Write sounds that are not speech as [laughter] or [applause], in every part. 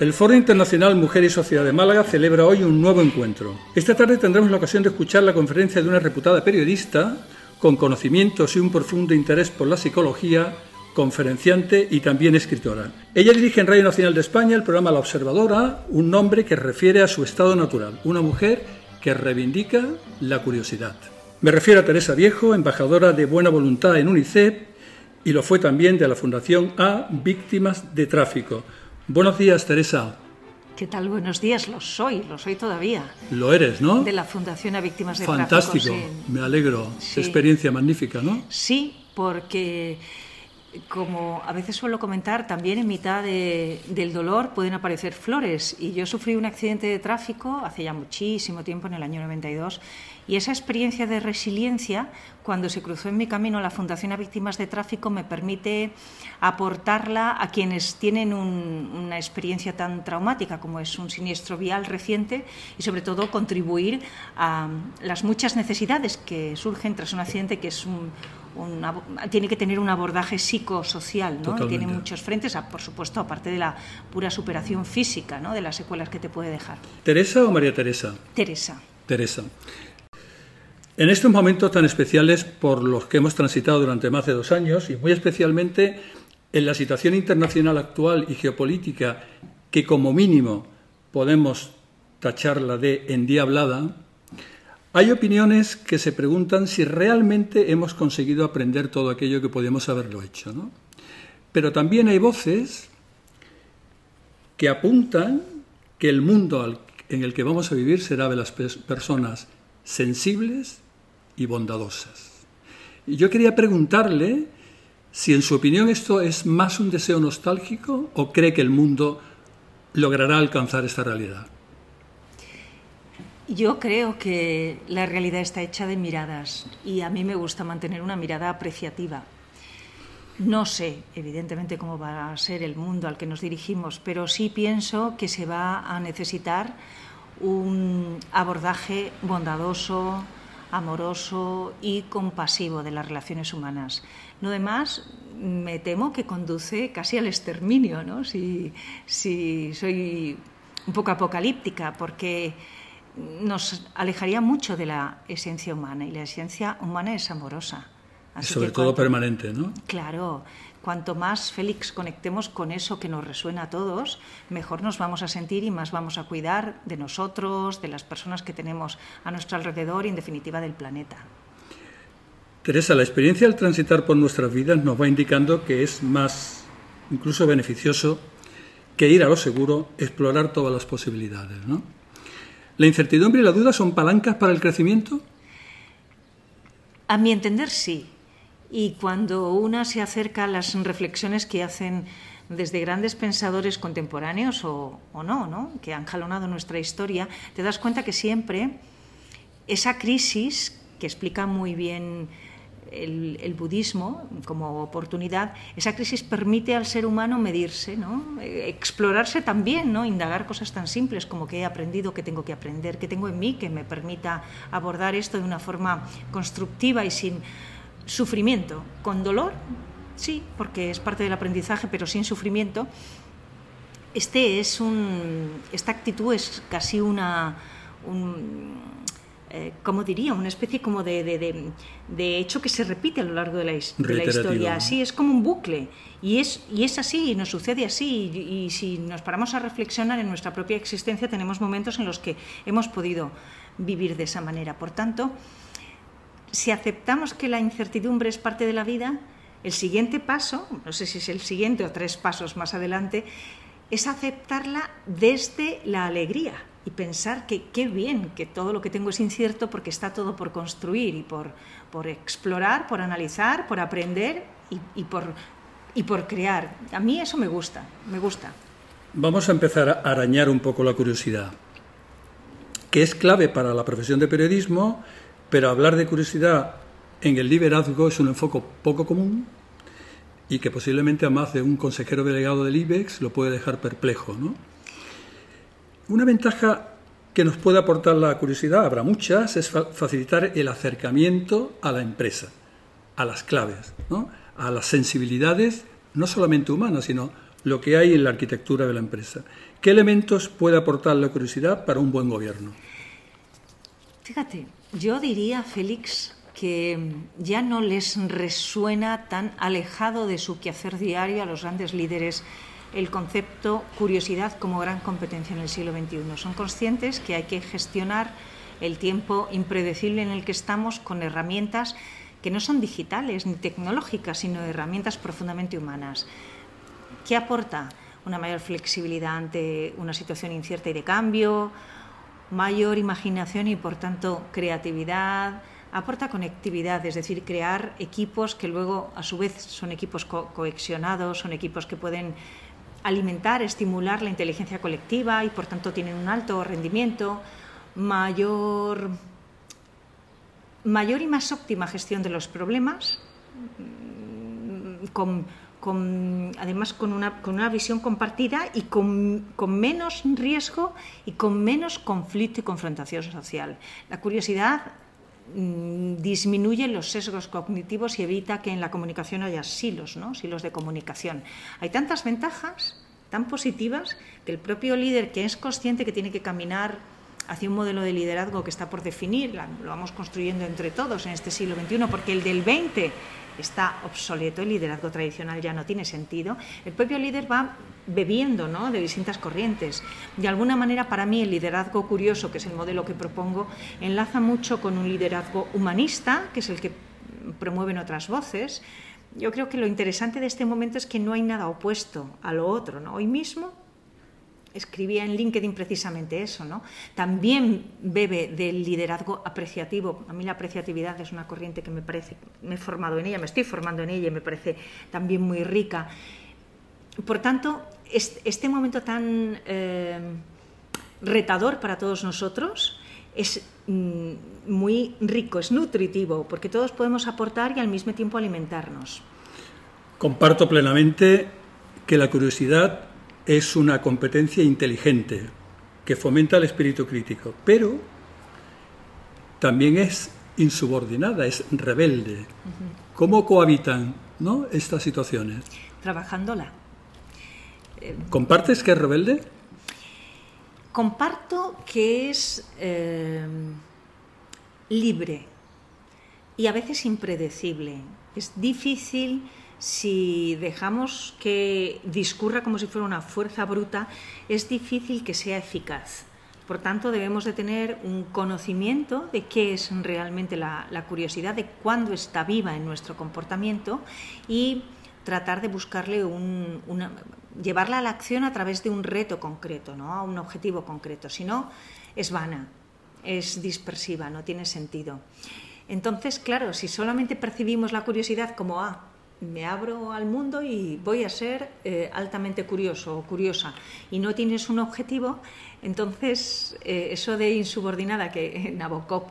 El Foro Internacional Mujer y Sociedad de Málaga celebra hoy un nuevo encuentro. Esta tarde tendremos la ocasión de escuchar la conferencia de una reputada periodista con conocimientos y un profundo interés por la psicología, conferenciante y también escritora. Ella dirige en Radio Nacional de España el programa La Observadora, un nombre que refiere a su estado natural, una mujer que reivindica la curiosidad. Me refiero a Teresa Viejo, embajadora de buena voluntad en UNICEF y lo fue también de la Fundación A Víctimas de Tráfico Buenos días, Teresa. ¿Qué tal? Buenos días, lo soy, lo soy todavía. Lo eres, ¿no? De la Fundación a Víctimas de Fantástico, Tráfico. Fantástico, me alegro. Experiencia magnífica, ¿no? Sí, porque como a veces suelo comentar, también en mitad del dolor pueden aparecer flores. Y yo sufrí un accidente de tráfico hace ya muchísimo tiempo, en el año 92, y esa experiencia de resiliencia, cuando se cruzó en mi camino la Fundación a Víctimas de Tráfico, me permite aportarla a quienes tienen una experiencia tan traumática como es un siniestro vial reciente y sobre todo contribuir a las muchas necesidades que surgen tras un accidente que es un, tiene que tener un abordaje psicosocial, ¿no? Tiene muchos frentes, por supuesto, aparte de la pura superación física, ¿no? De las secuelas que te puede dejar. ¿Teresa o María Teresa? Teresa. Teresa. En estos momentos tan especiales por los que hemos transitado durante más de dos años y muy especialmente en la situación internacional actual y geopolítica que como mínimo podemos tacharla de endiablada, hay opiniones que se preguntan si realmente hemos conseguido aprender todo aquello que podíamos haberlo hecho. ¿no? Pero también hay voces que apuntan que el mundo en el que vamos a vivir será de las personas sensibles y bondadosas. Y yo quería preguntarle si en su opinión esto es más un deseo nostálgico o cree que el mundo logrará alcanzar esta realidad. Yo creo que la realidad está hecha de miradas y a mí me gusta mantener una mirada apreciativa. No sé, evidentemente, cómo va a ser el mundo al que nos dirigimos, pero sí pienso que se va a necesitar un abordaje bondadoso, amoroso y compasivo de las relaciones humanas. Lo demás me temo que conduce casi al exterminio, ¿no? si, si soy un poco apocalíptica, porque nos alejaría mucho de la esencia humana y la esencia humana es amorosa. sobre todo permanente, ¿no? Claro, cuanto más, Félix, conectemos con eso que nos resuena a todos, mejor nos vamos a sentir y más vamos a cuidar de nosotros, de las personas que tenemos a nuestro alrededor y, en definitiva, del planeta. Teresa, la experiencia al transitar por nuestras vidas nos va indicando que es más, incluso beneficioso, que ir a lo seguro, explorar todas las posibilidades, ¿no? ¿La incertidumbre y la duda son palancas para el crecimiento? A mi entender, sí. Y cuando una se acerca a las reflexiones que hacen desde grandes pensadores contemporáneos o, no, no, que han jalonado nuestra historia, te das cuenta que siempre esa crisis, que explica muy bien el, budismo como oportunidad, esa crisis permite al ser humano medirse, ¿no? explorarse también, ¿no? indagar cosas tan simples como qué he aprendido, qué tengo que aprender, qué tengo en mí que me permita abordar esto de una forma constructiva y sin sufrimiento, con dolor, sí, porque es parte del aprendizaje, pero sin sufrimiento. Este es un, esta actitud es casi una, un, eh, como diría, una especie como de, de, hecho que se repite a lo largo de la, historia. Sí, es como un bucle. Y es, y es así, y nos sucede así. Y, si nos paramos a reflexionar en nuestra propia existencia, tenemos momentos en los que hemos podido vivir de esa manera. Por tanto, si aceptamos que la incertidumbre es parte de la vida, el siguiente paso, no sé si es el siguiente o tres pasos más adelante, es aceptarla desde la alegría y pensar que qué bien que todo lo que tengo es incierto porque está todo por construir y por, por explorar, por analizar, por aprender y, por, y por crear. A mí eso me gusta, me gusta. Vamos a empezar a arañar un poco la curiosidad, que es clave para la profesión de periodismo, pero hablar de curiosidad en el liderazgo es un enfoque poco común y que posiblemente a más de un consejero delegado del IBEX lo puede dejar perplejo, ¿no? Una ventaja que nos puede aportar la curiosidad, habrá muchas, es facilitar el acercamiento a la empresa, a las claves, a las sensibilidades, no solamente humanas, sino lo que hay en la arquitectura de la empresa. ¿Qué elementos puede aportar la curiosidad para un buen gobierno? Fíjate, yo diría, Félix, que ya no les resuena tan alejado de su quehacer diario a los grandes líderes el concepto curiosidad como gran competencia en el siglo XXI. Son conscientes que hay que gestionar el tiempo impredecible en el que estamos con herramientas que no son digitales ni tecnológicas, sino herramientas profundamente humanas. ¿Qué aporta? Una mayor flexibilidad ante una situación incierta y de cambio, mayor imaginación y, por tanto, creatividad, aporta conectividad, es decir, crear equipos que luego, a su vez, son equipos coexionados, son equipos que pueden alimentar, estimular la inteligencia colectiva y, por tanto, tienen un alto rendimiento, mayor, mayor y más óptima gestión de los problemas, además con una, con una, visión compartida y con, con, menos riesgo y con menos conflicto y confrontación social. La curiosidad mm, disminuye los sesgos cognitivos y evita que en la comunicación haya silos, ¿no? silos de comunicación. Hay tantas ventajas tan positivas que el propio líder que es consciente que tiene que caminar hacia un modelo de liderazgo que está por definir, lo vamos construyendo entre todos en este siglo XXI, porque el del 20 está obsoleto, el liderazgo tradicional ya no tiene sentido, el propio líder va bebiendo ¿no? de distintas corrientes. De alguna manera, para mí, el liderazgo curioso, que es el modelo que propongo, enlaza mucho con un liderazgo humanista, que es el que promueven otras voces. Yo creo que lo interesante de este momento es que no hay nada opuesto a lo otro. ¿no? Hoy mismo escribía en LinkedIn precisamente eso, ¿no? También bebe del liderazgo apreciativo. A mí la apreciatividad es una corriente que me parece, me he formado en ella, me estoy formando en ella y me parece también muy rica. Por tanto, este momento tan eh, retador para todos nosotros es mm, muy rico, es nutritivo, porque todos podemos aportar y al mismo tiempo alimentarnos. Comparto plenamente que la curiosidad es una competencia inteligente que fomenta el espíritu crítico, pero también es insubordinada, es rebelde. ¿Cómo cohabitan ¿no? estas situaciones? Trabajándola. ¿Compartes que es rebelde? Comparto que es eh, libre y a veces impredecible. Es difícil si dejamos que discurra como si fuera una fuerza bruta, es difícil que sea eficaz. Por tanto, debemos de tener un conocimiento de qué es realmente la, curiosidad, de cuándo está viva en nuestro comportamiento y tratar de buscarle un, llevarla a la acción a través de un reto concreto, ¿no? a un objetivo concreto. Si no, es vana, es dispersiva, no tiene sentido. Entonces, claro, si solamente percibimos la curiosidad como, ah, me abro al mundo y voy a ser eh, altamente curioso o curiosa. Y no tienes un objetivo, entonces eh, eso de insubordinada que [laughs] Nabokov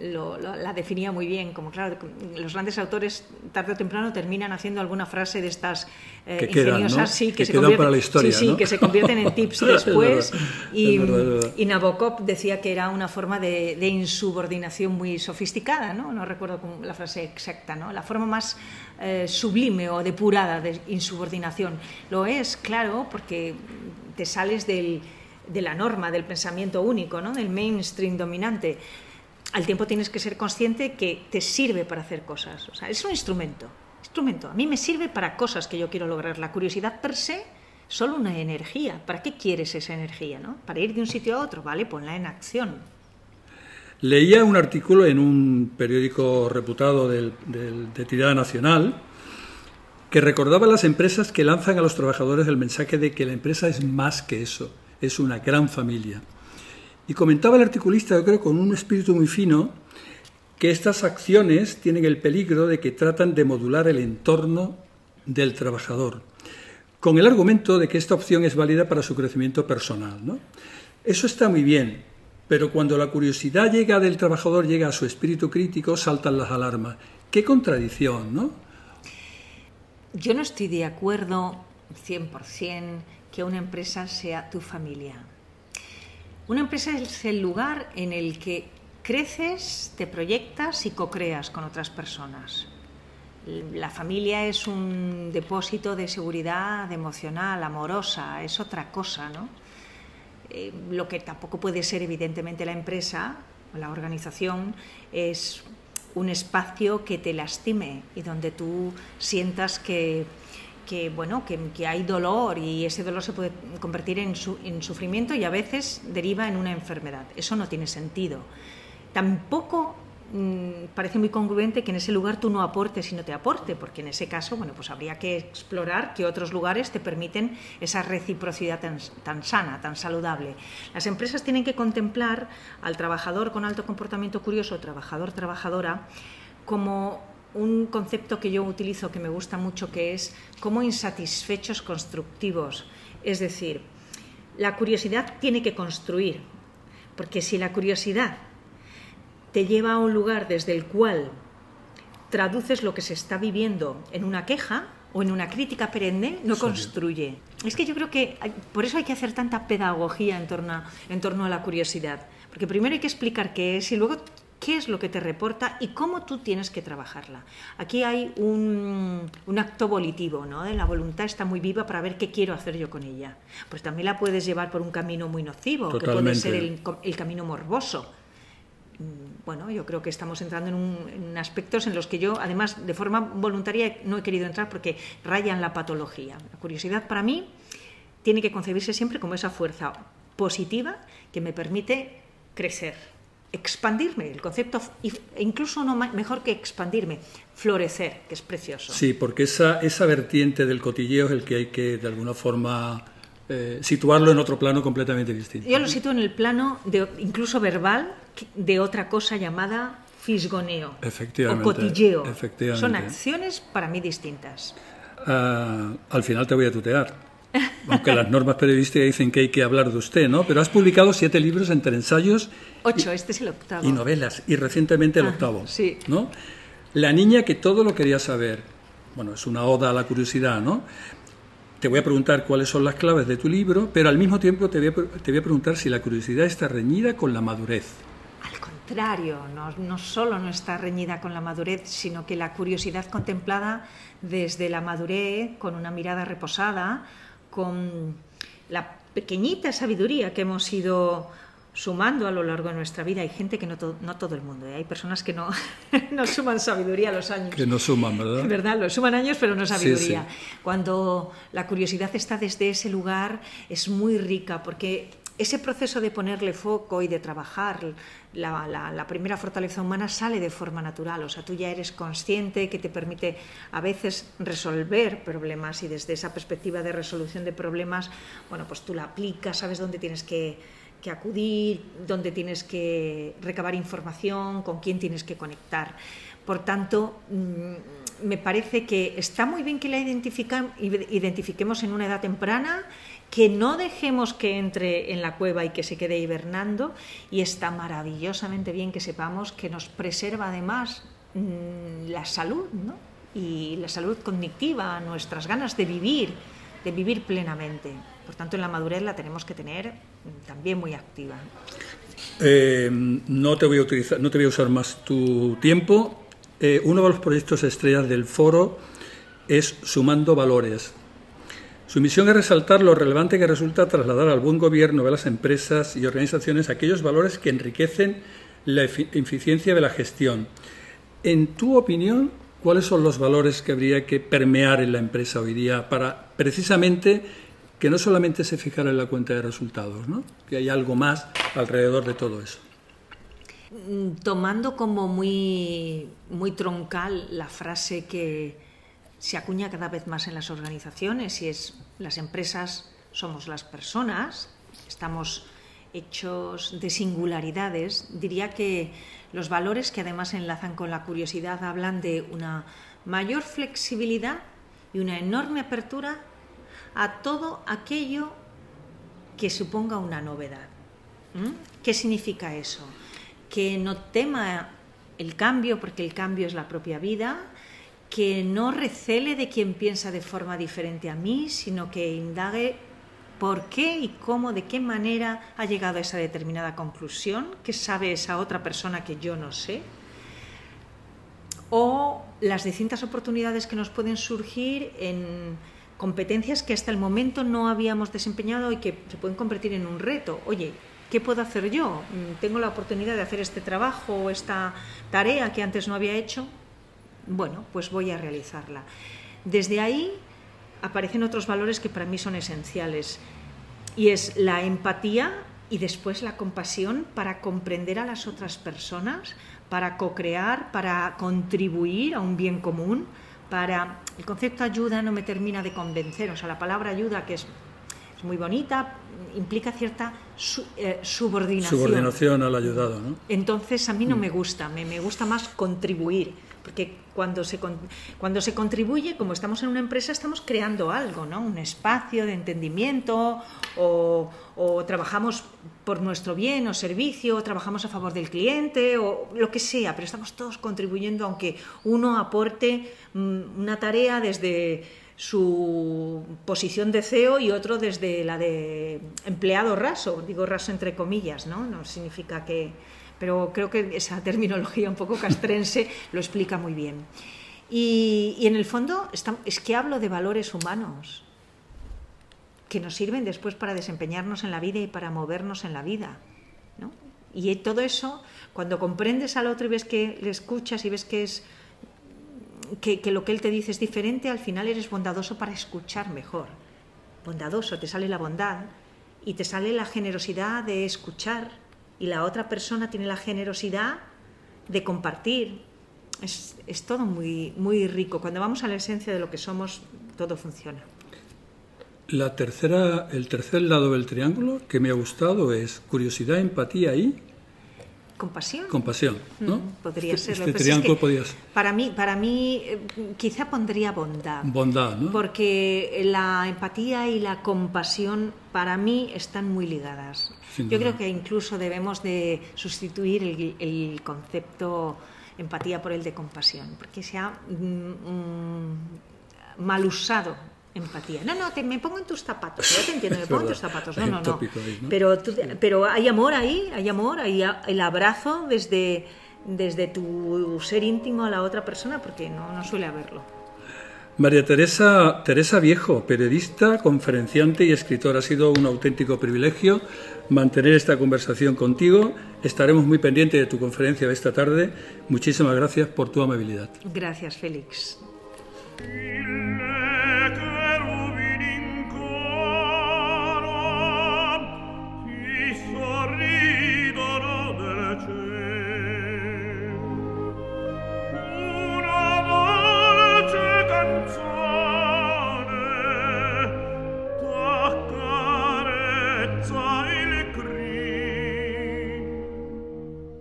lo, la definía muy bien, como claro, los grandes autores tarde o temprano terminan haciendo alguna frase de estas eh, ingeniosas, sí, que, se convierten, historia, sí, que se convierten en [laughs] tips después y, y, Nabokov decía que era una forma de, de insubordinación muy sofisticada, ¿no? no recuerdo la frase exacta, ¿no? la forma más eh, sublime o depurada de insubordinación. Lo es, claro, porque te sales de la norma, del pensamiento único, ¿no? del mainstream dominante. Al tiempo tienes que ser consciente que te sirve para hacer cosas. O sea, es un instrumento. Instrumento. A mí me sirve para cosas que yo quiero lograr. La curiosidad per se, solo una energía. ¿Para qué quieres esa energía? ¿no? Para ir de un sitio a otro, ¿vale? Ponla en acción. Leía un artículo en un periódico reputado de tirada nacional que recordaba las empresas que lanzan a los trabajadores el mensaje de que la empresa es más que eso, es una gran familia. Y comentaba el articulista, yo creo, con un espíritu muy fino, que estas acciones tienen el peligro de que tratan de modular el entorno del trabajador, con el argumento de que esta opción es válida para su crecimiento personal. ¿no? Eso está muy bien, pero cuando la curiosidad llega del trabajador, llega a su espíritu crítico, saltan las alarmas. Qué contradicción, ¿no? Yo no estoy de acuerdo 100% que una empresa sea tu familia. Una empresa es el lugar en el que creces, te proyectas y co-creas con otras personas. La familia es un depósito de seguridad emocional, amorosa, es otra cosa, ¿no? Eh, lo que tampoco puede ser evidentemente la empresa, la organización, es un espacio que te lastime y donde tú sientas que, bueno, que, hay dolor y ese dolor se puede convertir en, en sufrimiento y a veces deriva en una enfermedad. Eso no tiene sentido. Tampoco Mm, parece muy congruente que en ese lugar tú no aportes y no te aporte, porque en ese caso, bueno, pues habría que explorar qué otros lugares te permiten esa reciprocidad tan, sana, tan saludable. Las empresas tienen que contemplar al trabajador con alto comportamiento curioso, trabajador, trabajadora, como un concepto que yo utilizo que me gusta mucho, que es como insatisfechos constructivos. Es decir, la curiosidad tiene que construir, porque si la curiosidad te lleva a un lugar desde el cual traduces lo que se está viviendo en una queja o en una crítica perenne, no construye. Es que yo creo que por eso hay que hacer tanta pedagogía en torno, a, en torno a la curiosidad. Porque primero hay que explicar qué es y luego qué es lo que te reporta y cómo tú tienes que trabajarla. Aquí hay un, un, acto volitivo, ¿no? La voluntad está muy viva para ver qué quiero hacer yo con ella. Pues también la puedes llevar por un camino muy nocivo, que puede ser el, el camino morboso Mm, bueno, yo creo que estamos entrando en, aspectos en los que yo, además, de forma voluntaria no he querido entrar porque rayan la patología. La curiosidad para mí tiene que concebirse siempre como esa fuerza positiva que me permite crecer, expandirme, el concepto, e incluso no mejor que expandirme, florecer, que es precioso. Sí, porque esa, esa vertiente del cotilleo es el que hay que, de alguna forma, eh, situarlo en otro plano completamente distinto. Yo lo sitúo en el plano de, incluso verbal de otra cosa llamada fisgoneo o cotilleo. Son acciones para mí distintas. Ah, al final te voy a tutear. Aunque las normas periodísticas dicen que hay que hablar de usted, ¿no? Pero has publicado siete libros entre ensayos. Ocho, este es el octavo. Y novelas, y recientemente el ah, octavo. Sí. ¿no? La niña que todo lo quería saber. Bueno, es una oda a la curiosidad, ¿no? te voy a preguntar cuáles son las claves de tu libro, pero al mismo tiempo te voy a, te voy a preguntar si la curiosidad está reñida con la madurez. Al contrario, no, no, solo no está reñida con la madurez, sino que la curiosidad contemplada desde la madurez, con una mirada reposada, con la pequeñita sabiduría que hemos ido sumando a lo largo de nuestra vida. Hay gente que no, no todo el mundo, ¿eh? hay personas que no, [laughs] no suman sabiduría a los años. Que no suman, ¿verdad? [laughs] ¿Verdad? Lo suman años, pero no sabiduría. Cuando la curiosidad está desde ese lugar, es muy rica, porque ese proceso de ponerle foco y de trabajar la, primera fortaleza humana sale de forma natural. O sea, tú ya eres consciente que te permite a veces resolver problemas y desde esa perspectiva de resolución de problemas, bueno, pues tú la aplicas, sabes dónde tienes que que acudir, dónde tienes que recabar información, con quién tienes que conectar. Por tanto, mm, me parece que está muy bien que la identifiquemos en una edad temprana, que no dejemos que entre en la cueva y que se quede hibernando, y está maravillosamente bien que sepamos que nos preserva además mm, la salud, ¿no? y la salud cognitiva, nuestras ganas de vivir, de vivir plenamente. Por tanto, en la madurez la tenemos que tener también muy activa. Eh, no, te voy a utilizar, no te voy a usar más tu tiempo. Eh, uno de los proyectos estrellas del foro es Sumando Valores. Su misión es resaltar lo relevante que resulta trasladar al buen gobierno de las empresas y organizaciones aquellos valores que enriquecen la eficiencia de la gestión. En tu opinión, ¿cuáles son los valores que habría que permear en la empresa hoy día para precisamente que no solamente se fijara en la cuenta de resultados, ¿no? que hay algo más alrededor de todo eso. Mm, tomando como muy, muy troncal la frase que se acuña cada vez más en las organizaciones y es las empresas somos las personas, estamos hechos de singularidades, diría que los valores que además enlazan con la curiosidad hablan de una mayor flexibilidad y una enorme apertura a todo aquello que suponga una novedad. ¿Qué significa eso? Que no tema el cambio, porque el cambio es la propia vida, que no recele de quien piensa de forma diferente a mí, sino que indague por qué y cómo, de qué manera ha llegado a esa determinada conclusión, qué sabe esa otra persona que yo no sé, o las distintas oportunidades que nos pueden surgir en competencias que hasta el momento no habíamos desempeñado y que se pueden convertir en un reto. Oye, ¿qué puedo hacer yo? Mm, ¿Tengo la oportunidad de hacer este trabajo o esta tarea que antes no había hecho? Bueno, pues voy a realizarla. Desde ahí aparecen otros valores que para mí son esenciales y es la empatía y después la compasión para comprender a las otras personas, para co-crear, para contribuir a un bien común, para... El concepto ayuda no me termina de convencer, o sea, la palabra ayuda, que es, muy bonita, implica cierta eh, subordinación. Subordinación al ayudado, ¿no? Entonces a mí no mm. me gusta, me, me gusta más contribuir porque cuando se, cuando se contribuye, como estamos en una empresa, estamos creando algo, ¿no? un espacio de entendimiento o, trabajamos por nuestro bien o servicio, o trabajamos a favor del cliente o lo que sea, pero estamos todos contribuyendo aunque uno aporte mm, una tarea desde su posición de CEO y otro desde la de empleado raso, digo raso entre comillas, ¿no? No significa que, pero creo que esa terminología un poco castrense [laughs] lo explica muy bien. Y, en el fondo es que hablo de valores humanos que nos sirven después para desempeñarnos en la vida y para movernos en la vida. Y todo eso, cuando comprendes al otro y ves que le escuchas y ves que es que, lo que él te dice es diferente, al final eres bondadoso para escuchar mejor. Bondadoso, te sale la bondad y te sale la generosidad de escuchar y la otra persona tiene la generosidad de compartir. Es, es todo muy, muy rico. Cuando vamos a la esencia de lo que somos, todo funciona. La tercera, el tercer lado del triángulo que me ha gustado es curiosidad, empatía y compasión. Compasión, ¿no? podría este, ser. Este ser. Para mí, para mí, eh, quizá pondría bondad. Bondad, ¿no? Porque la empatía y la compasión para mí están muy ligadas. Yo creo que incluso debemos de sustituir el, concepto empatía por el de compasión, porque se ha mm, mm, mal usado empatía. No, no, te, me pongo en tus zapatos. Yo te entiendo, me [laughs] pongo en tus zapatos. No, no, no. Pero, pero hay amor ahí, hay amor, hay el abrazo desde, desde tu ser íntimo a la otra persona, porque no, no suele haberlo. María Teresa, Teresa Viejo, periodista, conferenciante y escritora, ha sido un auténtico privilegio mantener esta conversación contigo. Estaremos muy pendientes de tu conferencia de esta tarde. Muchísimas gracias por tu amabilidad. Gracias, Félix.